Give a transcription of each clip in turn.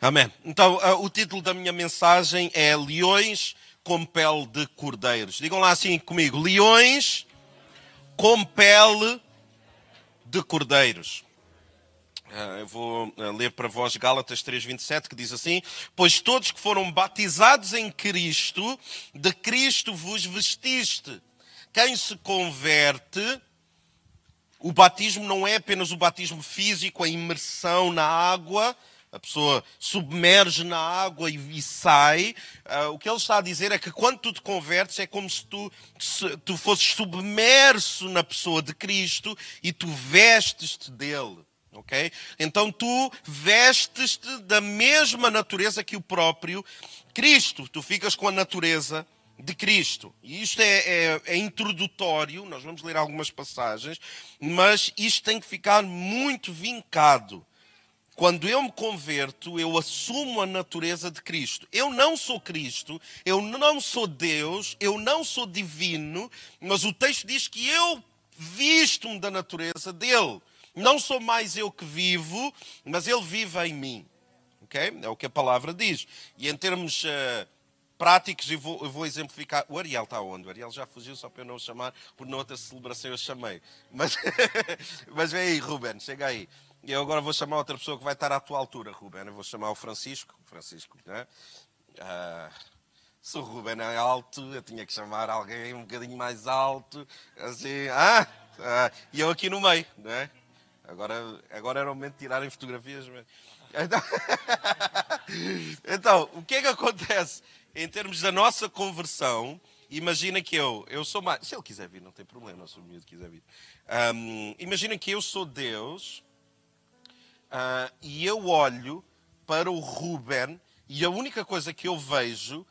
Amém. Então, uh, o título da minha mensagem é Leões com pele de cordeiros. Digam lá assim comigo: Leões com pele de cordeiros. Uh, eu vou uh, ler para vós Gálatas 3,27, que diz assim: Pois todos que foram batizados em Cristo, de Cristo vos vestiste. Quem se converte, o batismo não é apenas o batismo físico, a imersão na água, a pessoa submerge na água e, e sai. Uh, o que ele está a dizer é que quando tu te convertes é como se tu, se, tu fosses submerso na pessoa de Cristo e tu vestes-te dele. Okay? Então tu vestes-te da mesma natureza que o próprio Cristo. Tu ficas com a natureza de Cristo. E isto é, é, é, introdutório, nós vamos ler algumas passagens, mas isto tem que ficar muito vincado quando eu me converto, eu assumo a natureza de Cristo. Eu não sou Cristo, eu não sou Deus, eu não sou divino, mas o texto diz que eu visto-me da natureza dele. Não sou mais eu que vivo, mas ele vive em mim. Okay? É o que a palavra diz. E em termos uh, práticos, eu vou, eu vou, exemplificar. O Ariel está onde? O Ariel já fugiu só para eu não o chamar, por outra celebração eu chamei. Mas, mas vem aí, Ruben, chega aí. Eu agora vou chamar outra pessoa que vai estar à tua altura, Ruben. Eu vou chamar o Francisco. Francisco, né? Uh, se o Ruben é alto, eu tinha que chamar alguém um bocadinho mais alto. Assim, ah, ah e eu aqui no meio, né? Agora, agora era o momento de tirarem fotografias. Então, então, o que é que acontece? Em termos da nossa conversão, imagina que eu, eu sou mais. Se ele quiser vir, não tem problema, se o miúdo quiser vir. Um, imagina que eu sou Deus Uh, e eu olho para o Ruben e a única coisa que eu vejo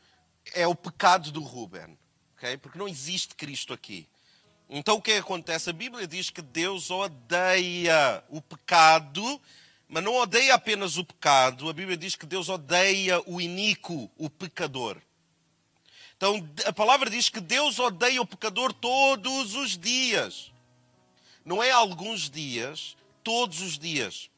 é o pecado do Ruben. Okay? Porque não existe Cristo aqui. Então o que acontece? A Bíblia diz que Deus odeia o pecado, mas não odeia apenas o pecado. A Bíblia diz que Deus odeia o iníquo, o pecador. Então a palavra diz que Deus odeia o pecador todos os dias. Não é alguns dias, todos os dias.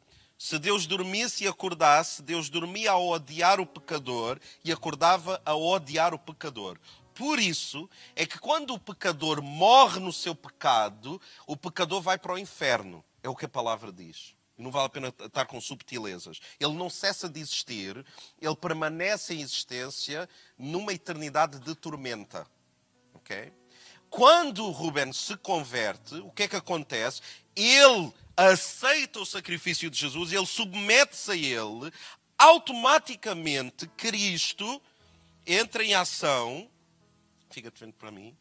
Se Deus dormisse e acordasse, Deus dormia a odiar o pecador e acordava a odiar o pecador. Por isso é que quando o pecador morre no seu pecado, o pecador vai para o inferno. É o que a palavra diz. Não vale a pena estar com subtilezas. Ele não cessa de existir, ele permanece em existência numa eternidade de tormenta. Ok? Quando Rubens se converte, o que é que acontece? Ele aceita o sacrifício de Jesus, ele submete-se a ele, automaticamente Cristo entra em ação, fica de frente para mim,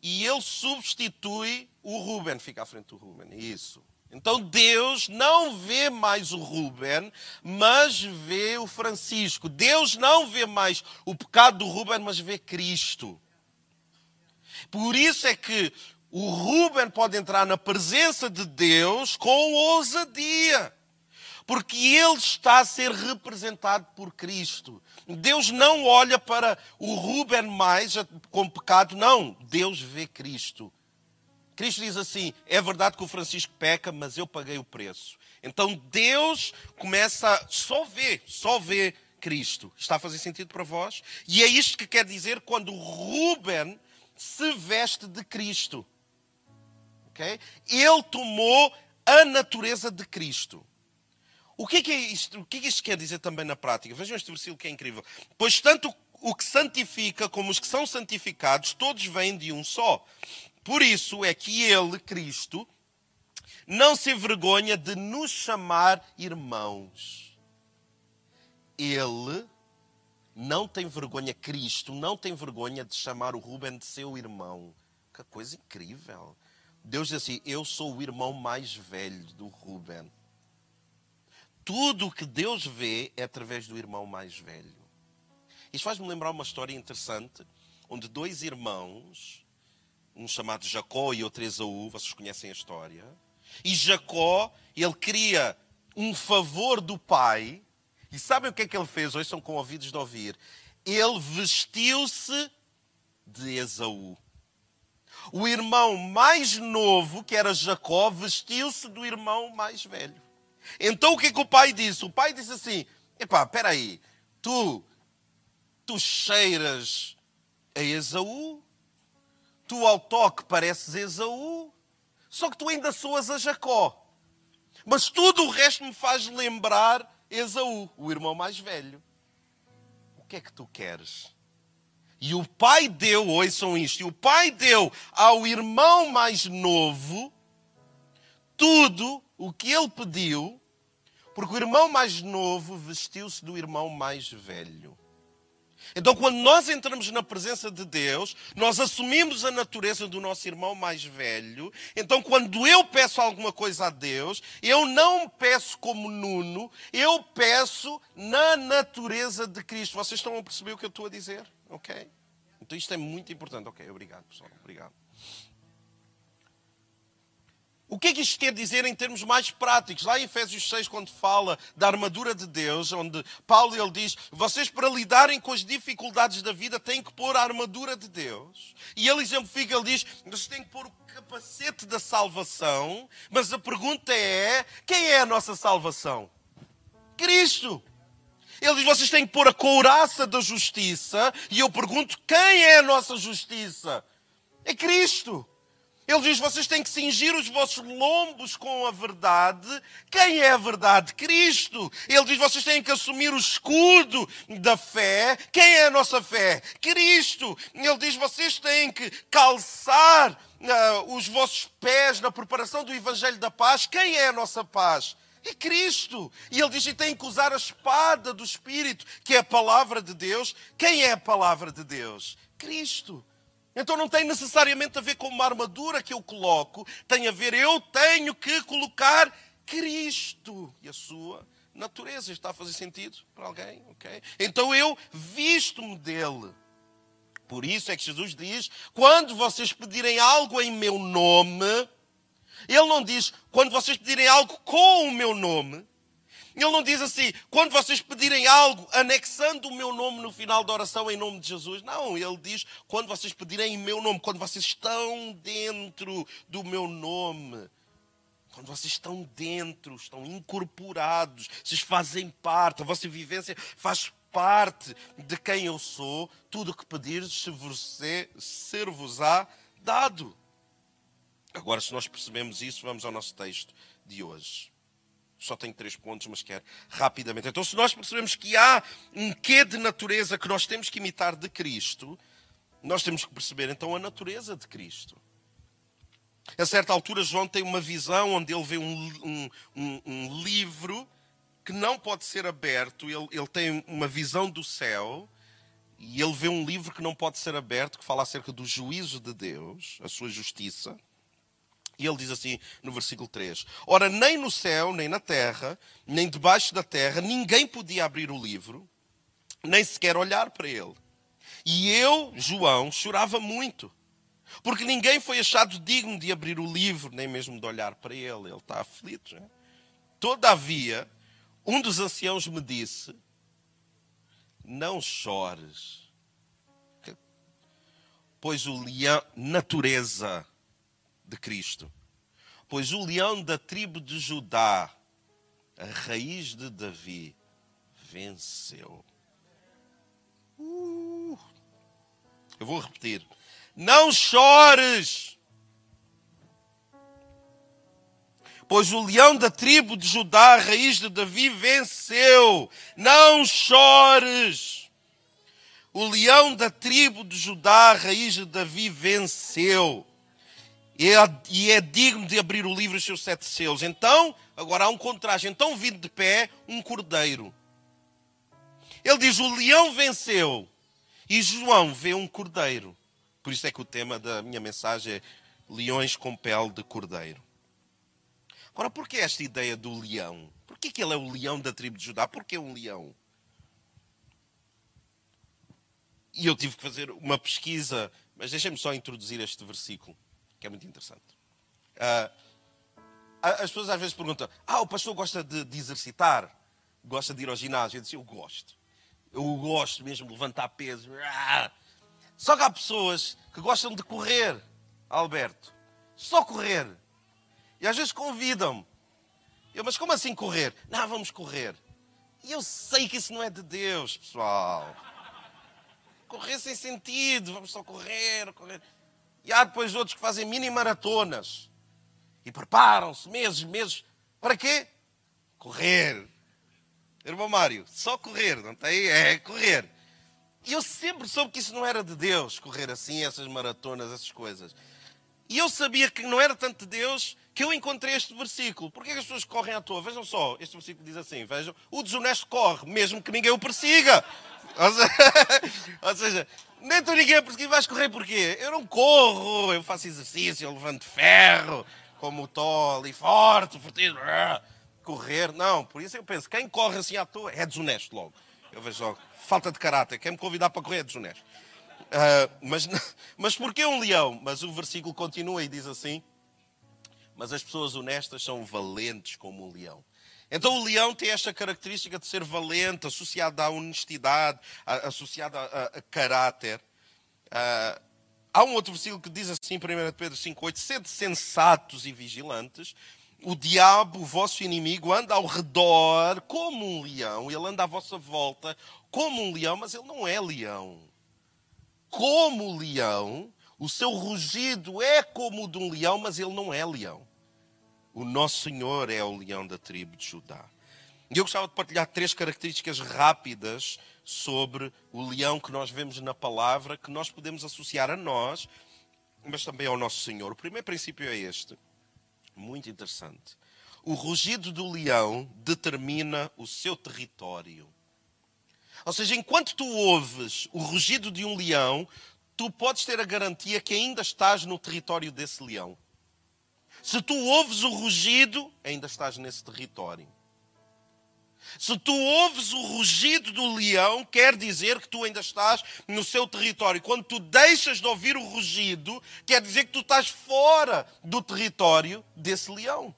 e ele substitui o Ruben, fica à frente do Ruben, isso. Então Deus não vê mais o Ruben, mas vê o Francisco. Deus não vê mais o pecado do Ruben, mas vê Cristo. Por isso é que o Ruben pode entrar na presença de Deus com ousadia. Porque ele está a ser representado por Cristo. Deus não olha para o Ruben mais com pecado, não. Deus vê Cristo. Cristo diz assim: é verdade que o Francisco peca, mas eu paguei o preço. Então Deus começa a só ver, só ver Cristo. Está a fazer sentido para vós? E é isto que quer dizer quando Ruben se veste de Cristo. Okay? Ele tomou a natureza de Cristo. O que é, que é isto? O que é que isto quer dizer também na prática? Vejam este versículo que é incrível. Pois tanto o que santifica como os que são santificados, todos vêm de um só. Por isso é que ele, Cristo, não se envergonha de nos chamar irmãos. Ele não tem vergonha, Cristo não tem vergonha de chamar o Ruben de seu irmão. Que coisa incrível. Deus diz assim: Eu sou o irmão mais velho do Ruben. Tudo o que Deus vê é através do irmão mais velho. Isto faz-me lembrar uma história interessante, onde dois irmãos, um chamado Jacó e outro Esaú, vocês conhecem a história, e Jacó, ele queria um favor do pai, e sabem o que é que ele fez? Hoje são com ouvidos de ouvir. Ele vestiu-se de Esaú. O irmão mais novo, que era Jacó, vestiu-se do irmão mais velho. Então o que, é que o pai disse? O pai disse assim: Epá, espera aí. Tu, tu cheiras a Esaú, tu ao toque pareces Esaú, só que tu ainda soas a Jacó. Mas tudo o resto me faz lembrar Esaú, o irmão mais velho. O que é que tu queres? E o pai deu, ouçam isto, e o pai deu ao irmão mais novo tudo o que ele pediu, porque o irmão mais novo vestiu-se do irmão mais velho. Então, quando nós entramos na presença de Deus, nós assumimos a natureza do nosso irmão mais velho. Então, quando eu peço alguma coisa a Deus, eu não peço como Nuno, eu peço na natureza de Cristo. Vocês estão a perceber o que eu estou a dizer? Ok? Então, isto é muito importante. Ok, obrigado, pessoal. Obrigado. O que é que isto quer dizer em termos mais práticos? Lá em Efésios 6, quando fala da armadura de Deus, onde Paulo ele diz: vocês para lidarem com as dificuldades da vida têm que pôr a armadura de Deus. E ele exemplifica, ele diz: vocês têm que pôr o capacete da salvação. Mas a pergunta é: quem é a nossa salvação? Cristo. Ele diz: vocês têm que pôr a couraça da justiça. E eu pergunto: quem é a nossa justiça? É Cristo. Ele diz: vocês têm que cingir os vossos lombos com a verdade. Quem é a verdade? Cristo. Ele diz: vocês têm que assumir o escudo da fé. Quem é a nossa fé? Cristo. Ele diz: vocês têm que calçar uh, os vossos pés na preparação do Evangelho da Paz. Quem é a nossa paz? É Cristo. E ele diz: e têm que usar a espada do Espírito, que é a palavra de Deus. Quem é a palavra de Deus? Cristo. Então não tem necessariamente a ver com uma armadura que eu coloco, tem a ver, eu tenho que colocar Cristo e a sua natureza. Está a fazer sentido para alguém? Ok? Então eu visto-me dele. Por isso é que Jesus diz: quando vocês pedirem algo em meu nome, ele não diz quando vocês pedirem algo com o meu nome, ele não diz assim, quando vocês pedirem algo, anexando o meu nome no final da oração em nome de Jesus. Não, ele diz, quando vocês pedirem em meu nome, quando vocês estão dentro do meu nome. Quando vocês estão dentro, estão incorporados, vocês fazem parte, a vossa vivência faz parte de quem eu sou, tudo o que pedirdes ser-vos-á dado. Agora, se nós percebemos isso, vamos ao nosso texto de hoje só tenho três pontos, mas quero rapidamente. Então, se nós percebemos que há um quê de natureza que nós temos que imitar de Cristo, nós temos que perceber então a natureza de Cristo. A certa altura, João tem uma visão onde ele vê um, um, um, livro que não pode ser aberto. Ele, ele tem uma visão do céu e ele vê um livro que não pode ser aberto, que fala acerca do juízo de Deus, a sua justiça. E ele diz assim no versículo 3: Ora, nem no céu, nem na terra, nem debaixo da terra, ninguém podia abrir o livro, nem sequer olhar para ele. E eu, João, chorava muito, porque ninguém foi achado digno de abrir o livro, nem mesmo de olhar para ele. Ele está aflito. É? Todavia, um dos anciãos me disse: Não chores, pois o leão, natureza, de Cristo. Pois o leão da tribo de Judá, a raiz de Davi, venceu. Uh, eu vou repetir. Não chores, pois o leão da tribo de Judá, a raiz de Davi, venceu. Não chores. O leão da tribo de Judá, a raiz de Davi, venceu e é digno de abrir o livro e os seus sete selos. Então, agora há um contraste. Então, vindo de pé, um cordeiro. Ele diz: O leão venceu. E João vê um cordeiro. Por isso é que o tema da minha mensagem é Leões com pele de cordeiro. Agora, por que esta ideia do leão? Por que, que ele é o leão da tribo de Judá? Por que um leão? E eu tive que fazer uma pesquisa, mas deixem-me só introduzir este versículo que é muito interessante. Uh, as pessoas às vezes perguntam: Ah, o pastor gosta de, de exercitar? Gosta de ir ao ginásio? Eu disse: Eu gosto. Eu gosto mesmo de levantar peso. Ah. Só que há pessoas que gostam de correr, Alberto. Só correr. E às vezes convidam-me. Eu, mas como assim correr? Não, vamos correr. E eu sei que isso não é de Deus, pessoal. Correr sem sentido, vamos só correr, correr. E há depois outros que fazem mini maratonas e preparam-se meses, meses. Para quê? Correr. Irmão Mário, só correr, não tem? É correr. E eu sempre soube que isso não era de Deus, correr assim, essas maratonas, essas coisas. E eu sabia que não era tanto de Deus que eu encontrei este versículo. Por que as pessoas correm à toa? Vejam só, este versículo diz assim: vejam, o desonesto corre, mesmo que ninguém o persiga. Ou seja, nem tu ninguém a perseguir, vais correr porquê? Eu não corro, eu faço exercício, eu levanto ferro, como estou ali forte, forte, correr. Não, por isso eu penso, quem corre assim à toa é desonesto logo. Eu vejo logo, falta de caráter, quem me convidar para correr é desonesto. Uh, mas, mas porquê um leão? Mas o versículo continua e diz assim: Mas as pessoas honestas são valentes como um leão. Então o leão tem esta característica de ser valente, associado à honestidade, associado a, a, a caráter. Uh, há um outro versículo que diz assim, 1 Pedro 5,8: Sede sensatos e vigilantes. O diabo, o vosso inimigo, anda ao redor como um leão, ele anda à vossa volta como um leão, mas ele não é leão como leão, o seu rugido é como o de um leão, mas ele não é leão. O nosso Senhor é o leão da tribo de Judá. E eu gostava de partilhar três características rápidas sobre o leão que nós vemos na palavra, que nós podemos associar a nós, mas também ao nosso Senhor. O primeiro princípio é este, muito interessante. O rugido do leão determina o seu território. Ou seja, enquanto tu ouves o rugido de um leão, tu podes ter a garantia que ainda estás no território desse leão. Se tu ouves o rugido, ainda estás nesse território. Se tu ouves o rugido do leão, quer dizer que tu ainda estás no seu território. Quando tu deixas de ouvir o rugido, quer dizer que tu estás fora do território desse leão.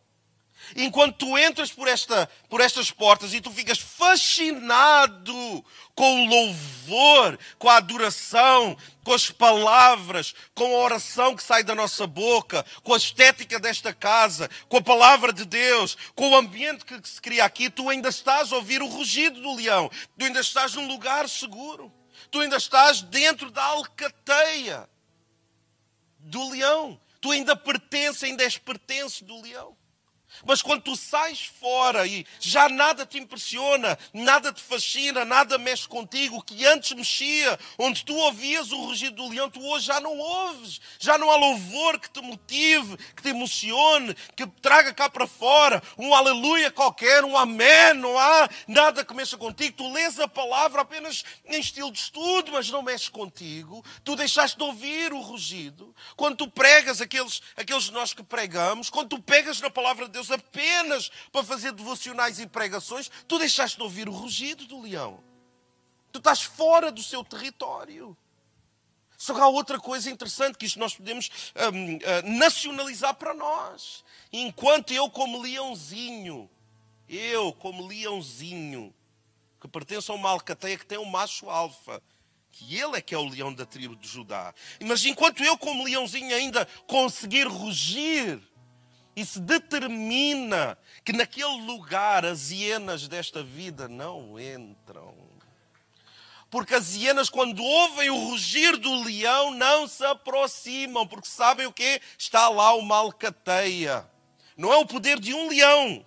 Enquanto tu entras por, esta, por estas portas e tu ficas fascinado com o louvor, com a adoração, com as palavras, com a oração que sai da nossa boca, com a estética desta casa, com a palavra de Deus, com o ambiente que se cria aqui, tu ainda estás a ouvir o rugido do leão, tu ainda estás num lugar seguro, tu ainda estás dentro da alcateia do leão, tu ainda pertences, ainda és pertence do leão. Mas quando tu sais fora e já nada te impressiona, nada te fascina, nada mexe contigo, que antes mexia, onde tu ouvias o rugido do leão, tu hoje já não ouves. Já não há louvor que te motive, que te emocione, que traga cá para fora um aleluia qualquer, um amém, não há nada que mexa contigo. Tu lês a palavra apenas em estilo de estudo, mas não mexe contigo. Tu deixaste de ouvir o rugido. Quando tu pregas aqueles, aqueles nós que pregamos, quando tu pegas na palavra de Deus, Deus apenas para fazer devocionais e pregações, tu deixaste de ouvir o rugido do leão. Tu estás fora do seu território. Só que há outra coisa interessante que isto nós podemos um, uh, nacionalizar para nós. Enquanto eu, como leãozinho, eu, como leãozinho, que pertence a uma alcateia que tem um macho alfa, que ele é que é o leão da tribo de Judá. Mas enquanto eu, como leãozinho, ainda conseguir rugir, se determina que naquele lugar as hienas desta vida não entram. Porque as hienas, quando ouvem o rugir do leão, não se aproximam, porque sabem o que? Está lá uma alcateia. Não é o poder de um leão,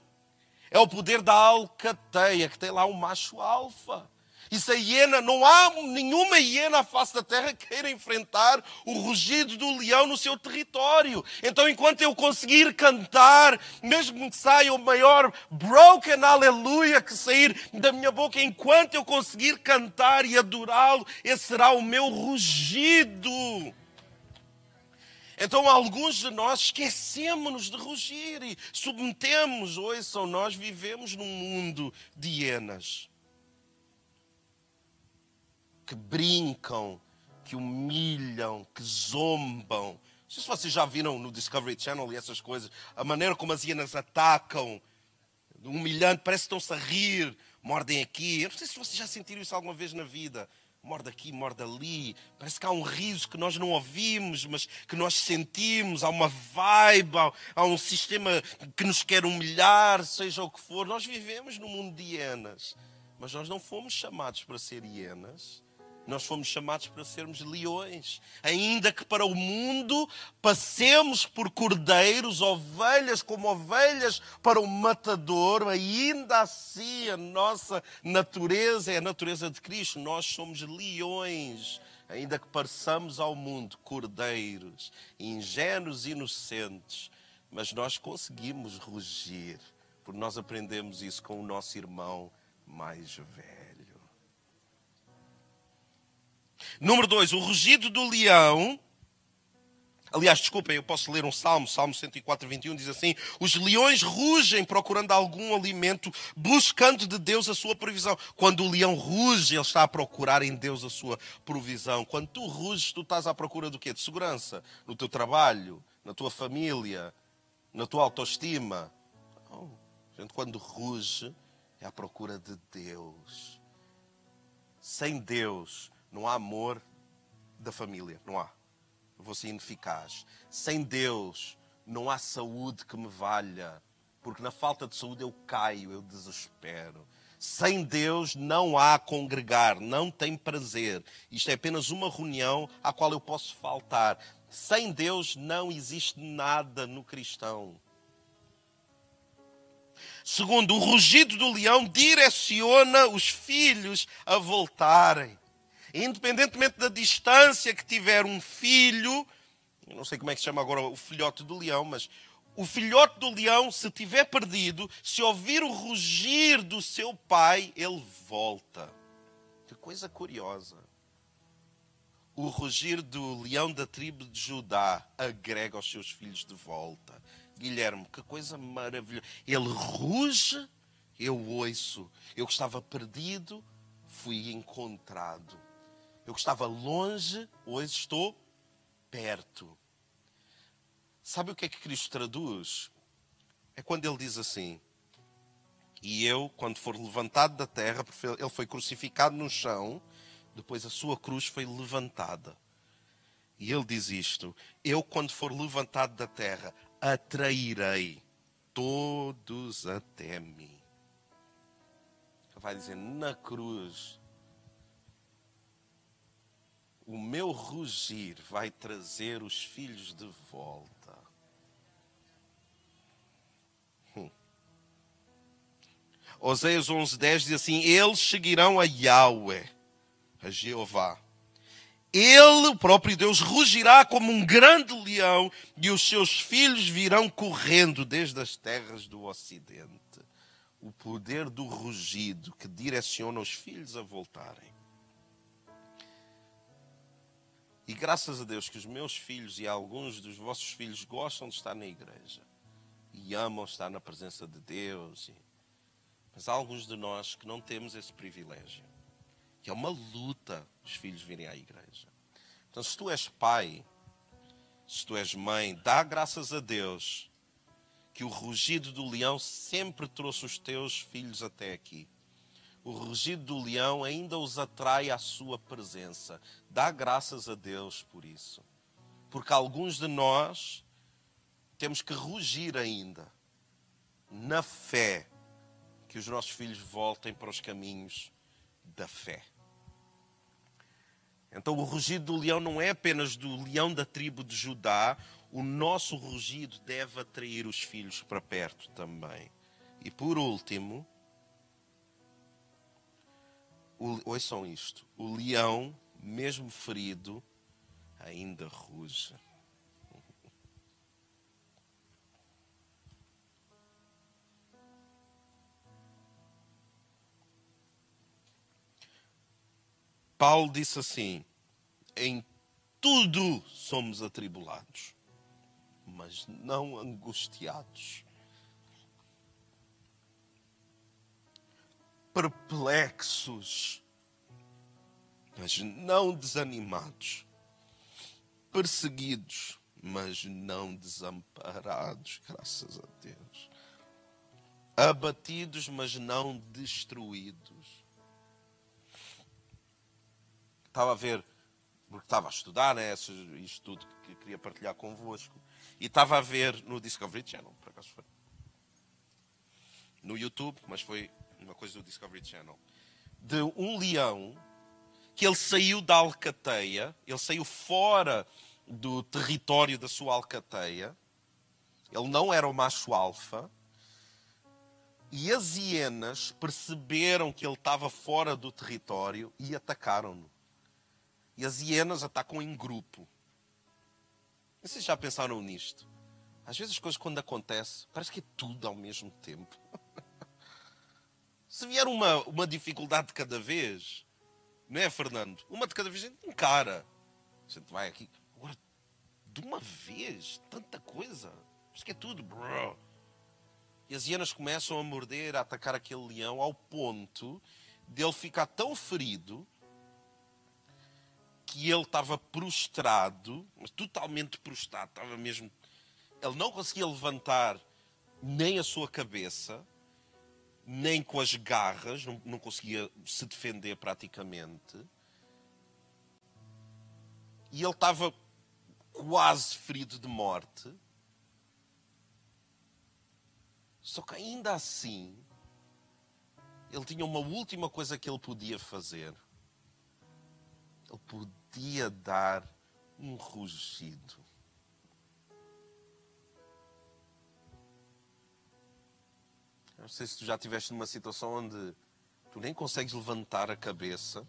é o poder da alcateia, que tem lá um macho alfa. Isso é hiena, não há nenhuma hiena à face da terra que queira enfrentar o rugido do leão no seu território. Então, enquanto eu conseguir cantar, mesmo que saia o maior broken aleluia que sair da minha boca, enquanto eu conseguir cantar e adorá-lo, esse será o meu rugido. Então, alguns de nós esquecemos de rugir e submetemos. Ouçam, nós vivemos num mundo de hienas que brincam, que humilham, que zombam. Não sei se vocês já viram no Discovery Channel e essas coisas, a maneira como as hienas atacam, humilhando, parece que estão-se a rir, mordem aqui. Eu não sei se vocês já sentiram isso alguma vez na vida. Morde aqui, morde ali. Parece que há um riso que nós não ouvimos, mas que nós sentimos. Há uma vibe, há, há um sistema que nos quer humilhar, seja o que for. Nós vivemos num mundo de hienas. Mas nós não fomos chamados para ser hienas. Nós fomos chamados para sermos leões. Ainda que para o mundo passemos por cordeiros, ovelhas como ovelhas para o matador, ainda assim a nossa natureza é a natureza de Cristo. Nós somos leões. Ainda que pareçamos ao mundo cordeiros, ingênuos e inocentes, mas nós conseguimos rugir, porque nós aprendemos isso com o nosso irmão mais velho. Número dois, o rugido do leão. Aliás, desculpem, eu posso ler um salmo, Salmo 104, 21, diz assim: Os leões rugem procurando algum alimento, buscando de Deus a sua provisão. Quando o leão ruge, ele está a procurar em Deus a sua provisão. Quando tu ruges, tu estás à procura do quê? De segurança, no teu trabalho, na tua família, na tua autoestima. Não. Gente, quando ruge, é à procura de Deus. Sem Deus, não há amor da família, não há. Vou ser ineficaz. Sem Deus, não há saúde que me valha, porque na falta de saúde eu caio, eu desespero. Sem Deus não há congregar, não tem prazer. Isto é apenas uma reunião à qual eu posso faltar. Sem Deus não existe nada no cristão. Segundo, o rugido do leão direciona os filhos a voltarem. Independentemente da distância que tiver um filho, não sei como é que se chama agora o filhote do leão, mas o filhote do leão, se tiver perdido, se ouvir o rugir do seu pai, ele volta. Que coisa curiosa. O rugir do leão da tribo de Judá agrega os seus filhos de volta. Guilherme, que coisa maravilhosa. Ele ruge, eu ouço. Eu estava perdido, fui encontrado. Eu estava longe, hoje estou perto. Sabe o que é que Cristo traduz? É quando ele diz assim: E eu, quando for levantado da terra, porque ele foi crucificado no chão, depois a sua cruz foi levantada. E ele diz isto: Eu, quando for levantado da terra, atrairei todos até mim. Ele vai dizer: Na cruz, o meu rugir vai trazer os filhos de volta. Hum. Oséias 11:10 diz assim: Eles seguirão a Yahweh, a Jeová ele, o próprio Deus, rugirá como um grande leão e os seus filhos virão correndo desde as terras do ocidente. O poder do rugido que direciona os filhos a voltarem. E graças a Deus que os meus filhos e alguns dos vossos filhos gostam de estar na igreja e amam estar na presença de Deus. Mas há alguns de nós que não temos esse privilégio que é uma luta os filhos virem à igreja. Então, se tu és pai, se tu és mãe, dá graças a Deus que o rugido do leão sempre trouxe os teus filhos até aqui. O rugido do leão ainda os atrai à sua presença. Dá graças a Deus por isso. Porque alguns de nós temos que rugir ainda na fé que os nossos filhos voltem para os caminhos da fé. Então o rugido do leão não é apenas do leão da tribo de Judá, o nosso rugido deve atrair os filhos para perto também. E por último, o, ouçam isto: o leão, mesmo ferido, ainda ruge. Paulo disse assim: em tudo somos atribulados, mas não angustiados. Perplexos, mas não desanimados. Perseguidos, mas não desamparados, graças a Deus. Abatidos, mas não destruídos. Estava a ver porque estava a estudar, né, isto tudo que queria partilhar convosco, e estava a ver no Discovery Channel, por acaso foi. No YouTube, mas foi uma coisa do Discovery Channel. de um leão que ele saiu da alcateia, ele saiu fora do território da sua alcateia, ele não era o macho alfa, e as hienas perceberam que ele estava fora do território e atacaram-no. E as hienas atacam em grupo. Vocês já pensaram nisto? Às vezes as coisas quando acontecem, parece que é tudo ao mesmo tempo. Se vier uma, uma dificuldade de cada vez, não é, Fernando? Uma de cada vez a gente encara. A gente vai aqui. Agora, de uma vez, tanta coisa. Isso que é tudo, bro. E as hienas começam a morder, a atacar aquele leão, ao ponto de ele ficar tão ferido que ele estava prostrado, mas totalmente prostrado, estava mesmo. Ele não conseguia levantar nem a sua cabeça, nem com as garras, não, não conseguia se defender praticamente. E ele estava quase ferido de morte. Só que ainda assim, ele tinha uma última coisa que ele podia fazer. Ele podia dar um rugido. Não sei se tu já estiveste numa situação onde tu nem consegues levantar a cabeça,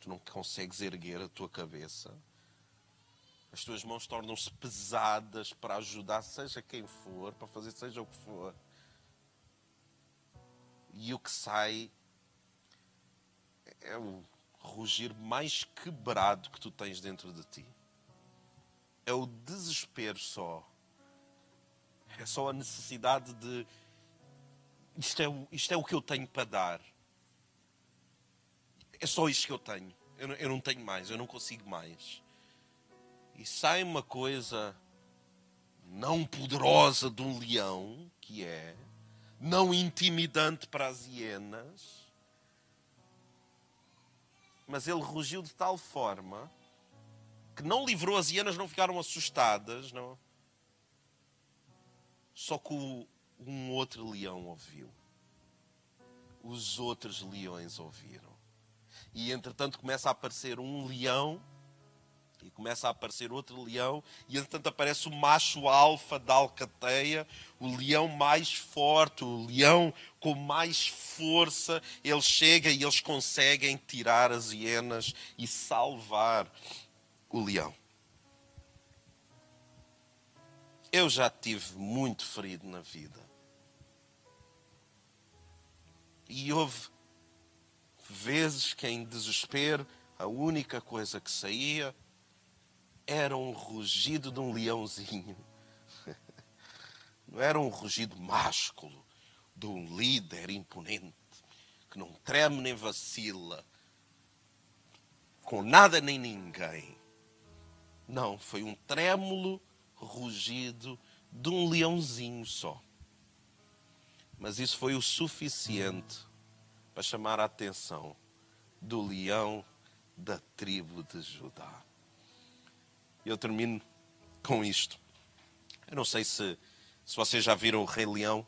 tu não consegues erguer a tua cabeça, as tuas mãos tornam-se pesadas para ajudar, seja quem for, para fazer seja o que for. E o que sai é o rugir mais quebrado que tu tens dentro de ti. É o desespero só. É só a necessidade de. Isto é, o, isto é o que eu tenho para dar. É só isto que eu tenho. Eu não, eu não tenho mais, eu não consigo mais e sai uma coisa não poderosa de um leão, que é, não intimidante para as hienas, mas ele rugiu de tal forma que não livrou as hienas, não ficaram assustadas, não. Só que o, um outro leão ouviu. Os outros leões ouviram. E entretanto começa a aparecer um leão e começa a aparecer outro leão, e entretanto aparece o macho alfa da alcateia, o leão mais forte, o leão com mais força. Ele chega e eles conseguem tirar as hienas e salvar o leão. Eu já tive muito ferido na vida. E houve vezes que, em desespero, a única coisa que saía era um rugido de um leãozinho. Não era um rugido másculo de um líder imponente que não treme nem vacila com nada nem ninguém. Não, foi um trêmulo rugido de um leãozinho só. Mas isso foi o suficiente para chamar a atenção do leão da tribo de Judá. Eu termino com isto. Eu não sei se, se vocês já viram o Rei Leão.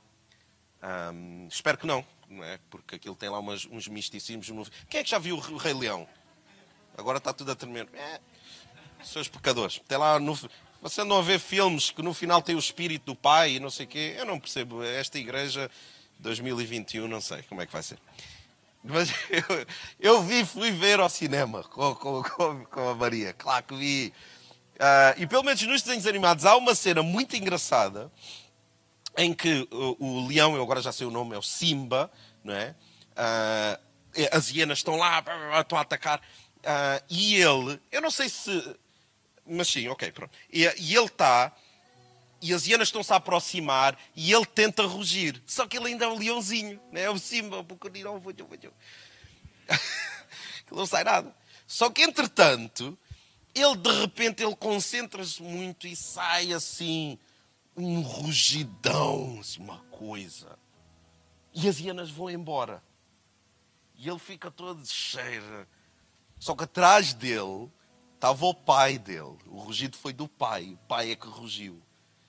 Um, espero que não, não é? porque aquilo tem lá umas, uns misticismos. Quem é que já viu o Rei Leão? Agora está tudo a tremer. É, seus pecadores. Tem lá no, você não ver filmes que no final tem o espírito do pai e não sei o quê. Eu não percebo. Esta igreja 2021, não sei como é que vai ser. Mas eu, eu vi, fui ver ao cinema com, com, com, com a Maria. Claro que vi Uh, e pelo menos nos desenhos animados há uma cena muito engraçada em que o, o leão, eu agora já sei o nome, é o Simba, não é? Uh, as hienas estão lá, estão a atacar. Uh, e ele, eu não sei se. Mas sim, ok, pronto. E, e ele está. E as hienas estão-se a aproximar e ele tenta rugir. Só que ele ainda é um leãozinho, né? é o Simba, o pequenino. não sai nada. Só que, entretanto, ele de repente ele concentra-se muito e sai assim um rugidão, assim, uma coisa. E as hienas vão embora. E ele fica todo cheio. Só que atrás dele estava o pai dele. O rugido foi do pai. O pai é que rugiu.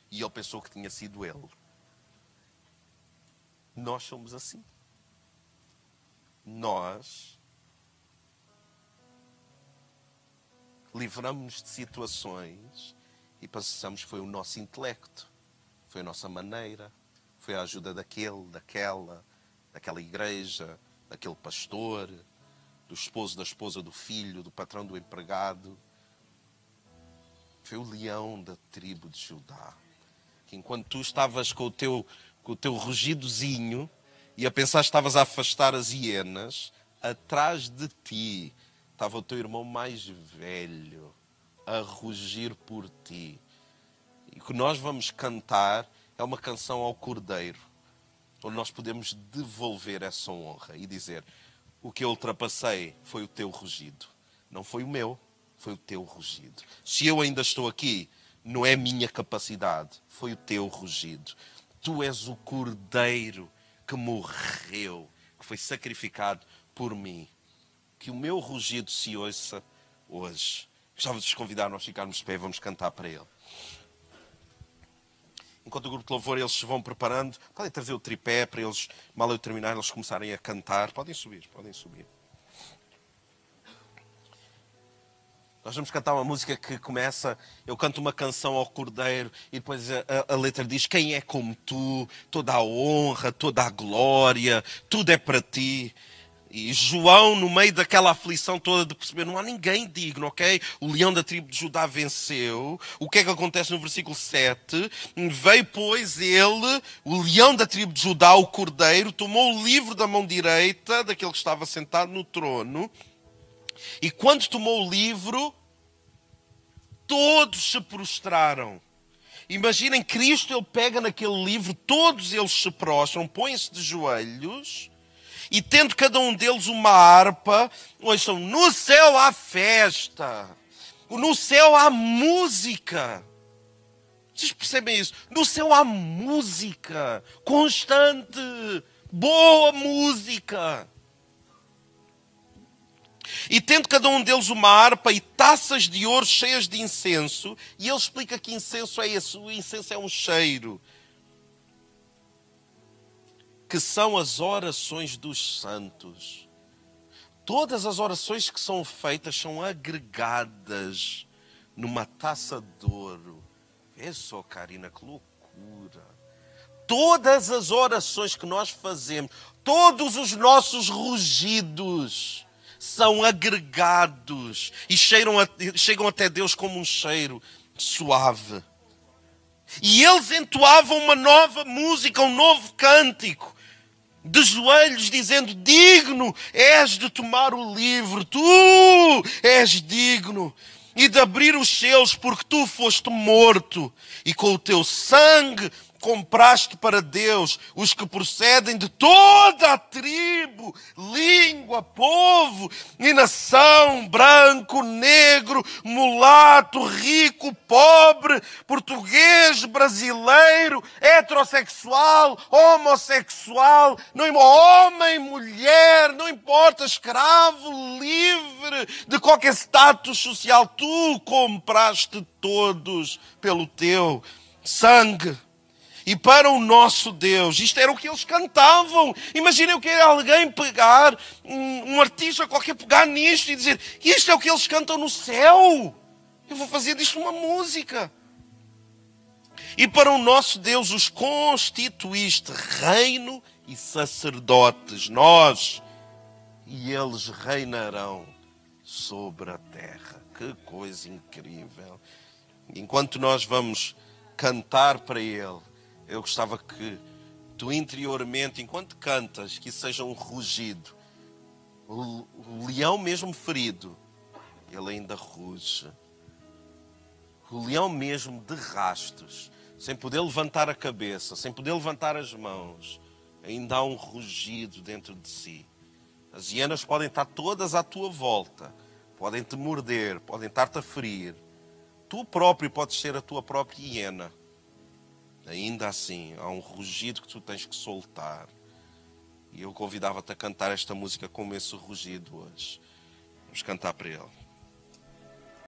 E ele pensou que tinha sido ele. Nós somos assim. nós livramos-nos de situações e pensamos que foi o nosso intelecto, foi a nossa maneira, foi a ajuda daquele, daquela, daquela igreja, daquele pastor, do esposo, da esposa, do filho, do patrão, do empregado. Foi o leão da tribo de Judá. Que enquanto tu estavas com o teu, com o teu rugidozinho e a pensar estavas a afastar as hienas, atrás de ti estava o teu irmão mais velho a rugir por ti. E o que nós vamos cantar é uma canção ao Cordeiro, onde nós podemos devolver essa honra e dizer: O que eu ultrapassei foi o teu rugido, não foi o meu, foi o teu rugido. Se eu ainda estou aqui, não é minha capacidade, foi o teu rugido. Tu és o Cordeiro que morreu, que foi sacrificado por mim que o meu rugido se ouça hoje. Gostava de vos convidar a nós ficarmos de pé e vamos cantar para ele. Enquanto o grupo de louvor eles se vão preparando, podem trazer o tripé para eles, mal eu terminar, eles começarem a cantar. Podem subir, podem subir. Nós vamos cantar uma música que começa, eu canto uma canção ao Cordeiro e depois a, a, a, letra diz: Quem é como tu? Toda a honra, toda a glória, tudo é para ti. E João, no meio daquela aflição toda de perceber, não há ninguém digno, ok? O leão da tribo de Judá venceu. O que é que acontece no versículo 7? Veio, pois, ele, o leão da tribo de Judá, o cordeiro, tomou o livro da mão direita daquele que estava sentado no trono. E quando tomou o livro, todos se prostraram. Imaginem, Cristo, ele pega naquele livro, todos eles se prostram, põem-se de joelhos e tendo cada um deles uma harpa, ouçam, no céu há festa, no céu há música. Vocês percebem isso? No céu há música constante, boa música. E tendo cada um deles uma harpa e taças de ouro cheias de incenso, e ele explica que incenso é esse, o incenso é um cheiro que são as orações dos santos. Todas as orações que são feitas são agregadas numa taça de ouro. É só, Karina, que loucura. Todas as orações que nós fazemos, todos os nossos rugidos são agregados e cheiram a, chegam até Deus como um cheiro suave. E eles entoavam uma nova música, um novo cântico de joelhos, dizendo: Digno és de tomar o livro, tu és digno, e de abrir os seus, porque tu foste morto, e com o teu sangue compraste para Deus os que procedem de toda a tribo, língua, povo e nação, branco, negro, mulato, rico, pobre, português, brasileiro, heterossexual, homossexual, não homem, mulher, não importa, escravo, livre, de qualquer status social, tu compraste todos pelo teu sangue e para o nosso Deus. Isto era o que eles cantavam. Imaginem o que era alguém pegar, um, um artista qualquer pegar nisto e dizer: Isto é o que eles cantam no céu. Eu vou fazer disto uma música. E para o nosso Deus os constituíste reino e sacerdotes, nós, e eles reinarão sobre a terra. Que coisa incrível! Enquanto nós vamos cantar para Ele, eu gostava que tu interiormente, enquanto cantas, que seja um rugido. O, o leão mesmo ferido, ele ainda ruge. O leão mesmo de rastos, sem poder levantar a cabeça, sem poder levantar as mãos, ainda há um rugido dentro de si. As hienas podem estar todas à tua volta, podem te morder, podem estar-te a ferir. Tu próprio podes ser a tua própria hiena ainda assim há um rugido que tu tens que soltar. E eu convidava-te a cantar esta música como esse rugido hoje. Vamos cantar para ele.